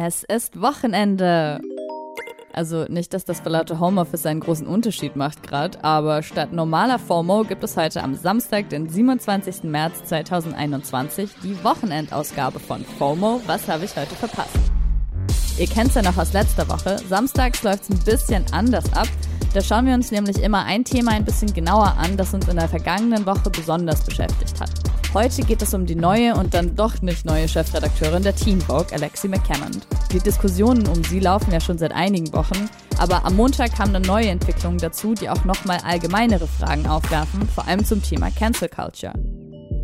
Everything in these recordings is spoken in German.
Es ist Wochenende. Also nicht, dass das verlaute Homeoffice einen großen Unterschied macht gerade, aber statt normaler FOMO gibt es heute am Samstag, den 27. März 2021, die Wochenendausgabe von FOMO. Was habe ich heute verpasst? Ihr kennt es ja noch aus letzter Woche. Samstags läuft es ein bisschen anders ab. Da schauen wir uns nämlich immer ein Thema ein bisschen genauer an, das uns in der vergangenen Woche besonders beschäftigt hat. Heute geht es um die neue und dann doch nicht neue Chefredakteurin der Teen Vogue, Alexi McCammond. Die Diskussionen um sie laufen ja schon seit einigen Wochen, aber am Montag kamen dann neue Entwicklungen dazu, die auch nochmal allgemeinere Fragen aufwerfen, vor allem zum Thema Cancel Culture.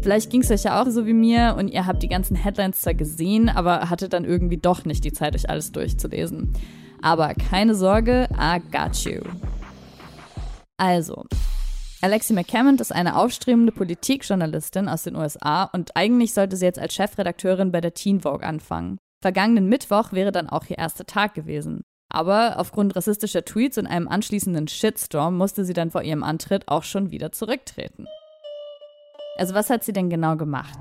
Vielleicht ging es euch ja auch so wie mir und ihr habt die ganzen Headlines zwar gesehen, aber hattet dann irgendwie doch nicht die Zeit, euch alles durchzulesen. Aber keine Sorge, I got you. Also, Alexi McCammond ist eine aufstrebende Politikjournalistin aus den USA und eigentlich sollte sie jetzt als Chefredakteurin bei der Teen Vogue anfangen. Vergangenen Mittwoch wäre dann auch ihr erster Tag gewesen. Aber aufgrund rassistischer Tweets und einem anschließenden Shitstorm musste sie dann vor ihrem Antritt auch schon wieder zurücktreten. Also was hat sie denn genau gemacht?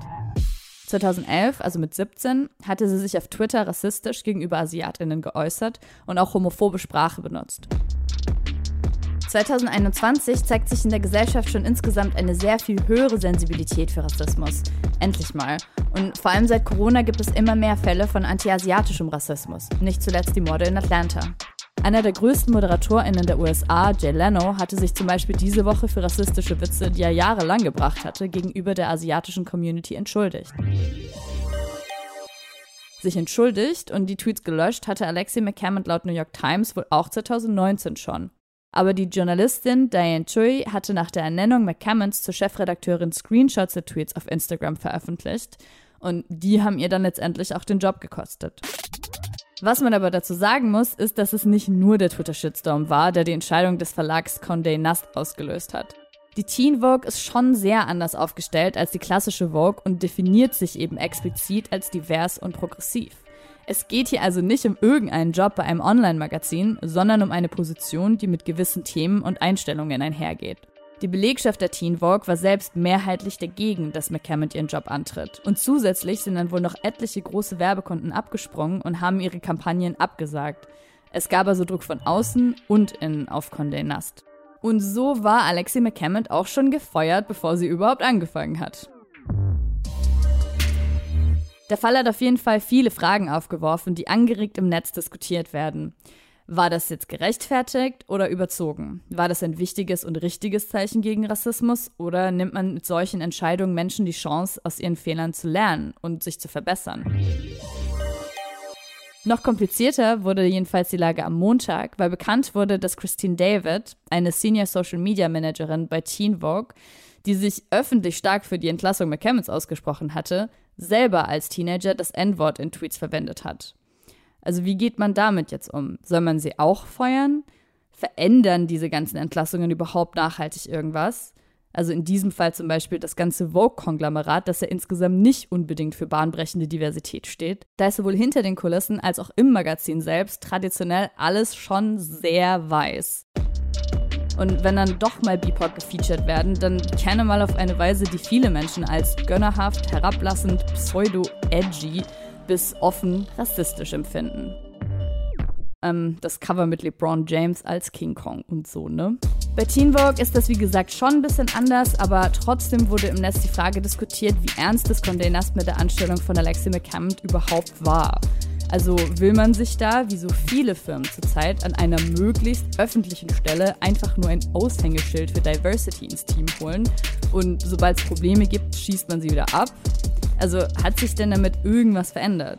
2011, also mit 17, hatte sie sich auf Twitter rassistisch gegenüber Asiatinnen geäußert und auch homophobe Sprache benutzt. 2021 zeigt sich in der Gesellschaft schon insgesamt eine sehr viel höhere Sensibilität für Rassismus. Endlich mal. Und vor allem seit Corona gibt es immer mehr Fälle von antiasiatischem Rassismus. Nicht zuletzt die Morde in Atlanta. Einer der größten ModeratorInnen der USA, Jay Leno, hatte sich zum Beispiel diese Woche für rassistische Witze, die er jahrelang gebracht hatte, gegenüber der asiatischen Community entschuldigt. Sich entschuldigt und die Tweets gelöscht hatte Alexei McCammond laut New York Times wohl auch 2019 schon. Aber die Journalistin Diane Chui hatte nach der Ernennung McCammons zur Chefredakteurin Screenshots der Tweets auf Instagram veröffentlicht. Und die haben ihr dann letztendlich auch den Job gekostet. Was man aber dazu sagen muss, ist, dass es nicht nur der Twitter-Shitstorm war, der die Entscheidung des Verlags Condé Nast ausgelöst hat. Die Teen Vogue ist schon sehr anders aufgestellt als die klassische Vogue und definiert sich eben explizit als divers und progressiv. Es geht hier also nicht um irgendeinen Job bei einem Online-Magazin, sondern um eine Position, die mit gewissen Themen und Einstellungen einhergeht. Die Belegschaft der Teen Vogue war selbst mehrheitlich dagegen, dass McCammond ihren Job antritt. Und zusätzlich sind dann wohl noch etliche große Werbekunden abgesprungen und haben ihre Kampagnen abgesagt. Es gab also Druck von außen und innen auf Condé Nast. Und so war Alexi McCammond auch schon gefeuert, bevor sie überhaupt angefangen hat. Der Fall hat auf jeden Fall viele Fragen aufgeworfen, die angeregt im Netz diskutiert werden. War das jetzt gerechtfertigt oder überzogen? War das ein wichtiges und richtiges Zeichen gegen Rassismus oder nimmt man mit solchen Entscheidungen Menschen die Chance, aus ihren Fehlern zu lernen und sich zu verbessern? Noch komplizierter wurde jedenfalls die Lage am Montag, weil bekannt wurde, dass Christine David, eine Senior Social Media Managerin bei Teen Vogue, die sich öffentlich stark für die Entlassung McCammons ausgesprochen hatte, selber als Teenager das N-Wort in Tweets verwendet hat. Also wie geht man damit jetzt um? Soll man sie auch feuern? Verändern diese ganzen Entlassungen überhaupt nachhaltig irgendwas? Also in diesem Fall zum Beispiel das ganze Vogue-Konglomerat, das ja insgesamt nicht unbedingt für bahnbrechende Diversität steht. Da ist sowohl hinter den Kulissen als auch im Magazin selbst traditionell alles schon sehr weiß. Und wenn dann doch mal BIPOC gefeatured werden, dann gerne mal auf eine Weise, die viele Menschen als gönnerhaft, herablassend, pseudo-edgy bis offen rassistisch empfinden. Ähm, das Cover mit LeBron James als King Kong und so, ne? Bei Teen Vogue ist das wie gesagt schon ein bisschen anders, aber trotzdem wurde im Netz die Frage diskutiert, wie ernst das Condé Nast mit der Anstellung von Alexi McCammond überhaupt war. Also will man sich da, wie so viele Firmen zurzeit, an einer möglichst öffentlichen Stelle einfach nur ein Aushängeschild für Diversity ins Team holen und sobald es Probleme gibt, schießt man sie wieder ab? Also hat sich denn damit irgendwas verändert?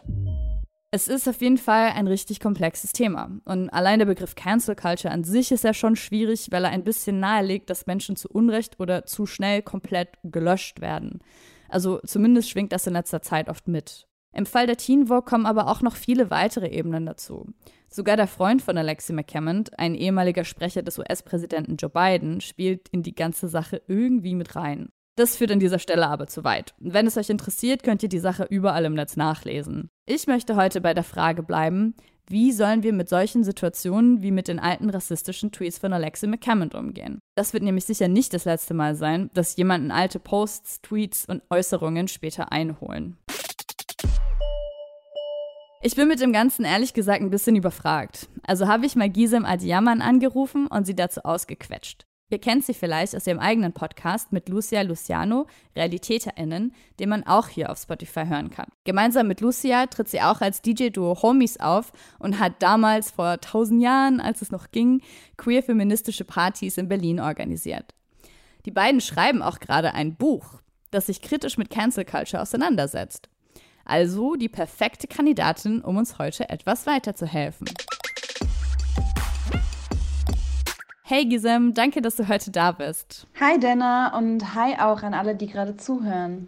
Es ist auf jeden Fall ein richtig komplexes Thema. Und allein der Begriff Cancel Culture an sich ist ja schon schwierig, weil er ein bisschen nahelegt, dass Menschen zu Unrecht oder zu schnell komplett gelöscht werden. Also zumindest schwingt das in letzter Zeit oft mit. Im Fall der Teen Vogue kommen aber auch noch viele weitere Ebenen dazu. Sogar der Freund von Alexi McCammond, ein ehemaliger Sprecher des US-Präsidenten Joe Biden, spielt in die ganze Sache irgendwie mit rein. Das führt an dieser Stelle aber zu weit. Wenn es euch interessiert, könnt ihr die Sache überall im Netz nachlesen. Ich möchte heute bei der Frage bleiben, wie sollen wir mit solchen Situationen wie mit den alten rassistischen Tweets von Alexi McCammond umgehen? Das wird nämlich sicher nicht das letzte Mal sein, dass jemanden alte Posts, Tweets und Äußerungen später einholen. Ich bin mit dem Ganzen ehrlich gesagt ein bisschen überfragt. Also habe ich mal Gisem Adiaman angerufen und sie dazu ausgequetscht. Ihr kennt sie vielleicht aus ihrem eigenen Podcast mit Lucia Luciano, RealitäterInnen, den man auch hier auf Spotify hören kann. Gemeinsam mit Lucia tritt sie auch als DJ-Duo Homies auf und hat damals vor tausend Jahren, als es noch ging, queer-feministische Partys in Berlin organisiert. Die beiden schreiben auch gerade ein Buch, das sich kritisch mit Cancel Culture auseinandersetzt. Also die perfekte Kandidatin, um uns heute etwas weiterzuhelfen. Hey Gisem, danke, dass du heute da bist. Hi Denna und hi auch an alle, die gerade zuhören.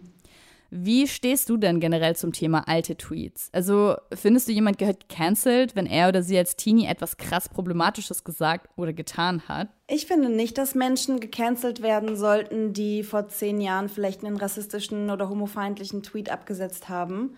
Wie stehst du denn generell zum Thema alte Tweets? Also findest du, jemand gehört cancelled, wenn er oder sie als Teenie etwas krass Problematisches gesagt oder getan hat? Ich finde nicht, dass Menschen gecancelt werden sollten, die vor zehn Jahren vielleicht einen rassistischen oder homofeindlichen Tweet abgesetzt haben.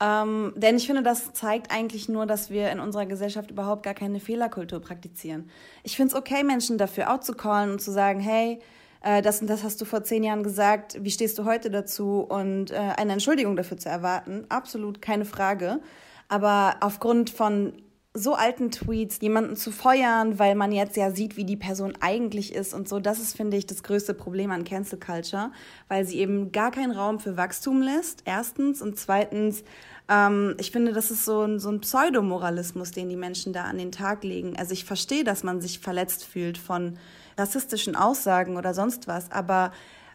Ähm, denn ich finde, das zeigt eigentlich nur, dass wir in unserer Gesellschaft überhaupt gar keine Fehlerkultur praktizieren. Ich finde es okay, Menschen dafür out zu callen und zu sagen, hey, äh, das und das hast du vor zehn Jahren gesagt, wie stehst du heute dazu? Und äh, eine Entschuldigung dafür zu erwarten, absolut keine Frage. Aber aufgrund von so alten Tweets jemanden zu feuern, weil man jetzt ja sieht, wie die Person eigentlich ist und so, das ist, finde ich, das größte Problem an Cancel Culture, weil sie eben gar keinen Raum für Wachstum lässt, erstens. Und zweitens, ähm, ich finde, das ist so ein, so ein Pseudomoralismus, den die Menschen da an den Tag legen. Also ich verstehe, dass man sich verletzt fühlt von rassistischen Aussagen oder sonst was, aber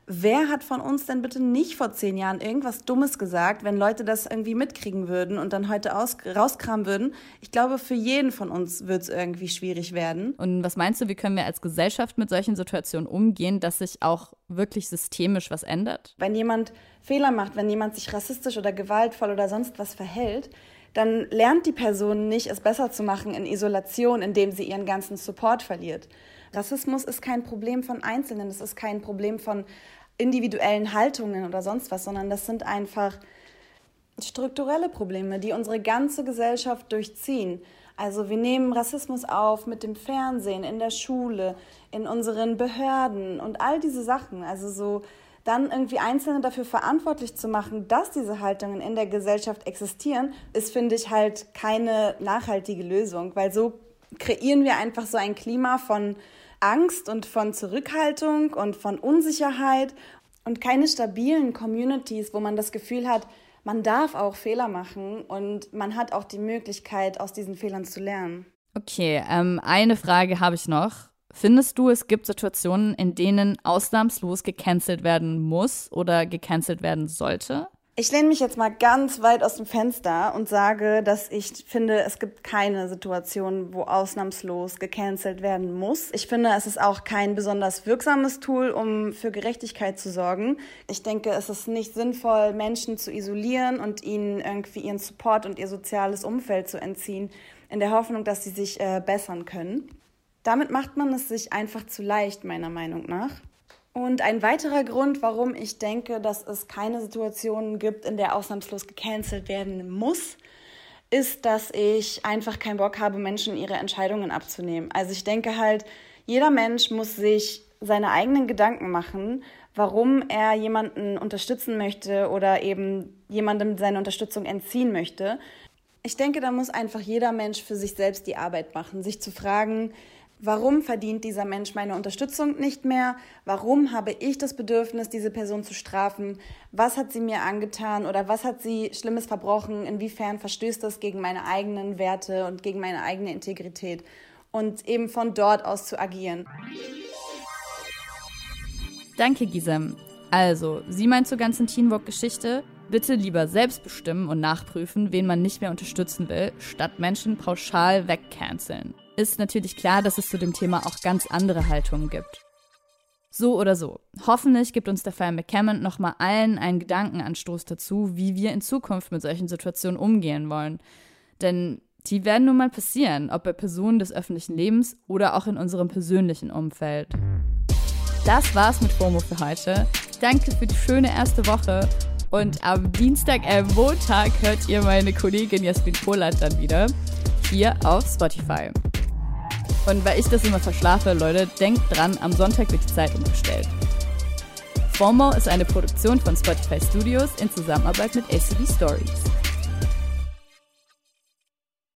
wer hat von uns denn bitte nicht vor zehn Jahren irgendwas Dummes gesagt, wenn Leute das irgendwie mitkriegen würden und dann heute aus, rauskramen würden? Ich glaube, für jeden von uns wird es irgendwie schwierig werden. Und was meinst du, wie können wir als Gesellschaft mit solchen Situationen umgehen, dass sich auch wirklich systemisch was ändert? Wenn jemand Fehler macht, wenn jemand sich rassistisch oder gewaltvoll oder sonst was verhält, dann lernt die Person nicht, es besser zu machen in Isolation, indem sie ihren ganzen Support verliert. Rassismus ist kein Problem von Einzelnen, es ist kein Problem von individuellen Haltungen oder sonst was, sondern das sind einfach strukturelle Probleme, die unsere ganze Gesellschaft durchziehen. Also wir nehmen Rassismus auf mit dem Fernsehen, in der Schule, in unseren Behörden und all diese Sachen. Also so dann irgendwie Einzelne dafür verantwortlich zu machen, dass diese Haltungen in der Gesellschaft existieren, ist, finde ich, halt keine nachhaltige Lösung, weil so kreieren wir einfach so ein Klima von Angst und von Zurückhaltung und von Unsicherheit und keine stabilen Communities, wo man das Gefühl hat, man darf auch Fehler machen und man hat auch die Möglichkeit, aus diesen Fehlern zu lernen. Okay, ähm, eine Frage habe ich noch. Findest du, es gibt Situationen, in denen ausnahmslos gecancelt werden muss oder gecancelt werden sollte? Ich lehne mich jetzt mal ganz weit aus dem Fenster und sage, dass ich finde, es gibt keine Situation, wo ausnahmslos gecancelt werden muss. Ich finde, es ist auch kein besonders wirksames Tool, um für Gerechtigkeit zu sorgen. Ich denke, es ist nicht sinnvoll, Menschen zu isolieren und ihnen irgendwie ihren Support und ihr soziales Umfeld zu entziehen, in der Hoffnung, dass sie sich äh, bessern können. Damit macht man es sich einfach zu leicht, meiner Meinung nach. Und ein weiterer Grund, warum ich denke, dass es keine Situation gibt, in der ausnahmslos gecancelt werden muss, ist, dass ich einfach keinen Bock habe, Menschen ihre Entscheidungen abzunehmen. Also ich denke halt, jeder Mensch muss sich seine eigenen Gedanken machen, warum er jemanden unterstützen möchte oder eben jemandem seine Unterstützung entziehen möchte. Ich denke, da muss einfach jeder Mensch für sich selbst die Arbeit machen, sich zu fragen, Warum verdient dieser Mensch meine Unterstützung nicht mehr? Warum habe ich das Bedürfnis, diese Person zu strafen? Was hat sie mir angetan oder was hat sie Schlimmes verbrochen? Inwiefern verstößt das gegen meine eigenen Werte und gegen meine eigene Integrität? Und eben von dort aus zu agieren. Danke, Gisem. Also, sie meint zur ganzen Teenwalk-Geschichte, bitte lieber selbst bestimmen und nachprüfen, wen man nicht mehr unterstützen will, statt Menschen pauschal wegcanceln ist natürlich klar, dass es zu dem Thema auch ganz andere Haltungen gibt. So oder so. Hoffentlich gibt uns der Fall McCammon nochmal allen einen Gedankenanstoß dazu, wie wir in Zukunft mit solchen Situationen umgehen wollen. Denn die werden nun mal passieren, ob bei Personen des öffentlichen Lebens oder auch in unserem persönlichen Umfeld. Das war's mit FOMO für heute. Danke für die schöne erste Woche. Und am Dienstag, äh, Montag hört ihr meine Kollegin Jasmin Polat dann wieder hier auf Spotify. Und weil ich das immer verschlafe, Leute, denkt dran, am Sonntag wird die Zeit umgestellt. FOMO ist eine Produktion von Spotify Studios in Zusammenarbeit mit ACB Stories.